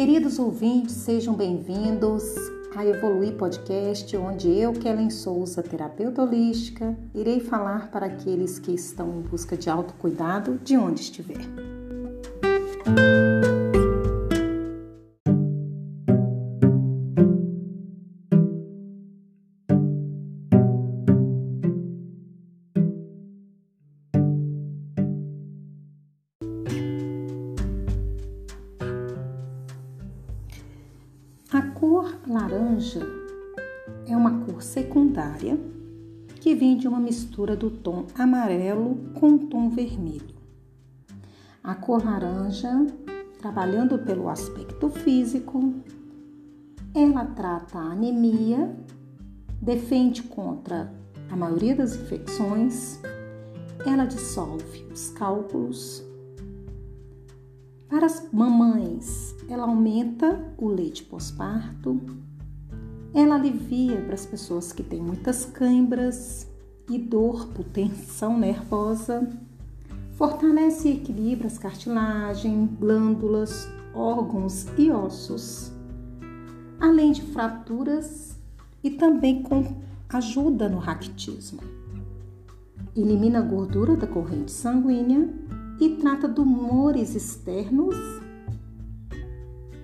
Queridos ouvintes, sejam bem-vindos a Evoluir Podcast, onde eu, Kellen Souza, terapeuta holística, irei falar para aqueles que estão em busca de autocuidado de onde estiver. A cor laranja é uma cor secundária que vem de uma mistura do tom amarelo com tom vermelho. A cor laranja, trabalhando pelo aspecto físico, ela trata a anemia, defende contra a maioria das infecções, ela dissolve os cálculos, para as mamães, ela aumenta o leite pós-parto, ela alivia para as pessoas que têm muitas câimbras e dor por tensão nervosa, fortalece e equilibra as cartilagens, glândulas, órgãos e ossos, além de fraturas e também ajuda no raquitismo. Elimina a gordura da corrente sanguínea e trata de humores externos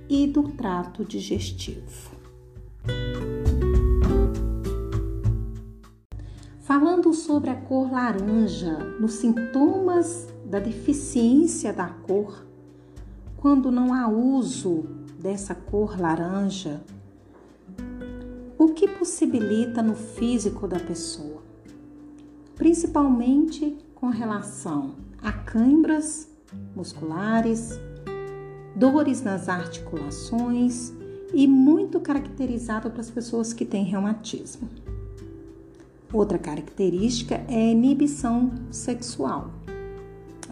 e do trato digestivo. Falando sobre a cor laranja, nos sintomas da deficiência da cor, quando não há uso dessa cor laranja, o que possibilita no físico da pessoa, principalmente com relação a câimbras musculares, dores nas articulações e muito caracterizado para as pessoas que têm reumatismo. Outra característica é a inibição sexual,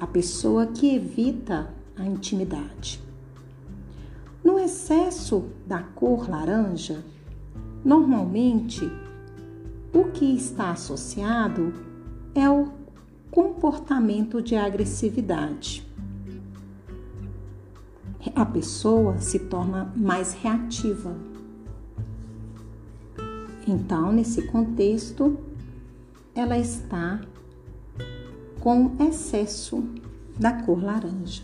a pessoa que evita a intimidade. No excesso da cor laranja, normalmente o que está associado é o comportamento de agressividade. A pessoa se torna mais reativa. Então, nesse contexto, ela está com excesso da cor laranja.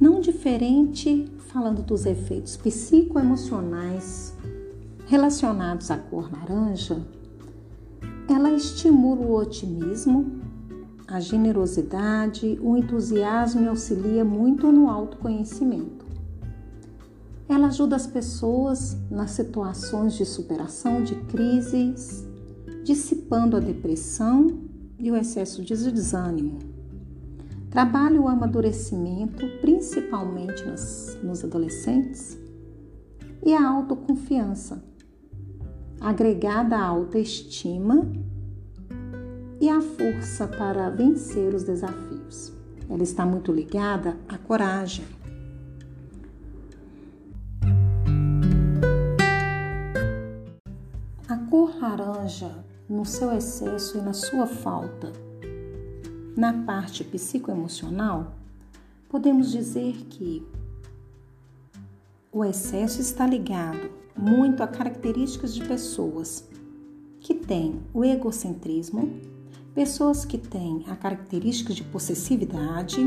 Não diferente falando dos efeitos psicoemocionais relacionados à cor laranja, ela estimula o otimismo, a generosidade, o entusiasmo e auxilia muito no autoconhecimento. Ela ajuda as pessoas nas situações de superação de crises, dissipando a depressão e o excesso de desânimo. Trabalha o amadurecimento, principalmente nas, nos adolescentes, e a autoconfiança, agregada à autoestima e à força para vencer os desafios. Ela está muito ligada à coragem. A cor laranja, no seu excesso e na sua falta, na parte psicoemocional, podemos dizer que o excesso está ligado muito a características de pessoas que têm o egocentrismo, pessoas que têm a característica de possessividade,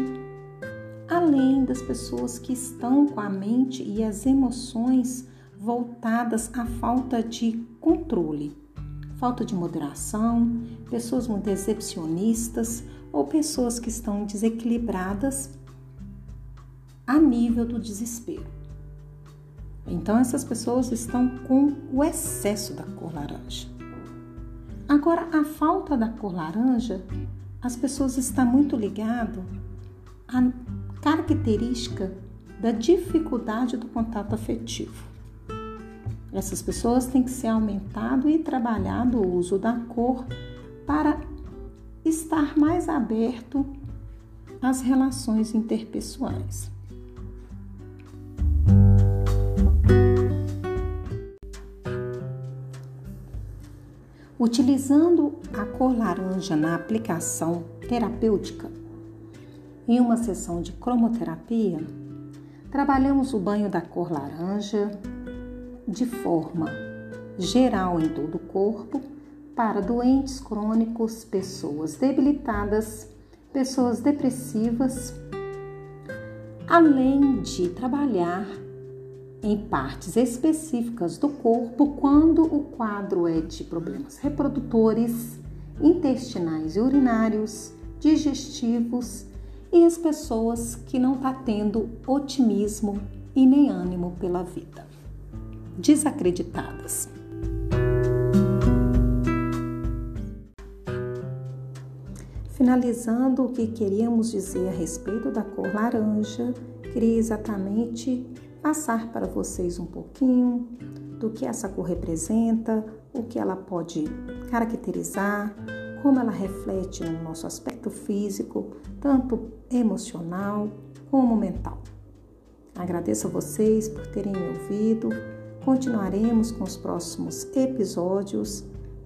além das pessoas que estão com a mente e as emoções voltadas à falta de controle, falta de moderação, pessoas muito decepcionistas ou pessoas que estão desequilibradas a nível do desespero. Então essas pessoas estão com o excesso da cor laranja. Agora, a falta da cor laranja, as pessoas estão muito ligado à característica da dificuldade do contato afetivo. Essas pessoas têm que ser aumentado e trabalhado o uso da cor para estar mais aberto às relações interpessoais. Utilizando a cor laranja na aplicação terapêutica, em uma sessão de cromoterapia, Trabalhamos o banho da cor laranja de forma geral em todo o corpo para doentes crônicos, pessoas debilitadas, pessoas depressivas, além de trabalhar em partes específicas do corpo quando o quadro é de problemas reprodutores, intestinais e urinários, digestivos e as pessoas que não estão tá tendo otimismo e nem ânimo pela vida. Desacreditadas. Finalizando o que queríamos dizer a respeito da cor laranja, queria exatamente passar para vocês um pouquinho do que essa cor representa, o que ela pode caracterizar, como ela reflete no nosso aspecto físico, tanto emocional como mental. Agradeço a vocês por terem me ouvido. Continuaremos com os próximos episódios,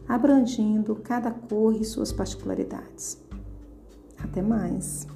abrangindo cada cor e suas particularidades. Até mais!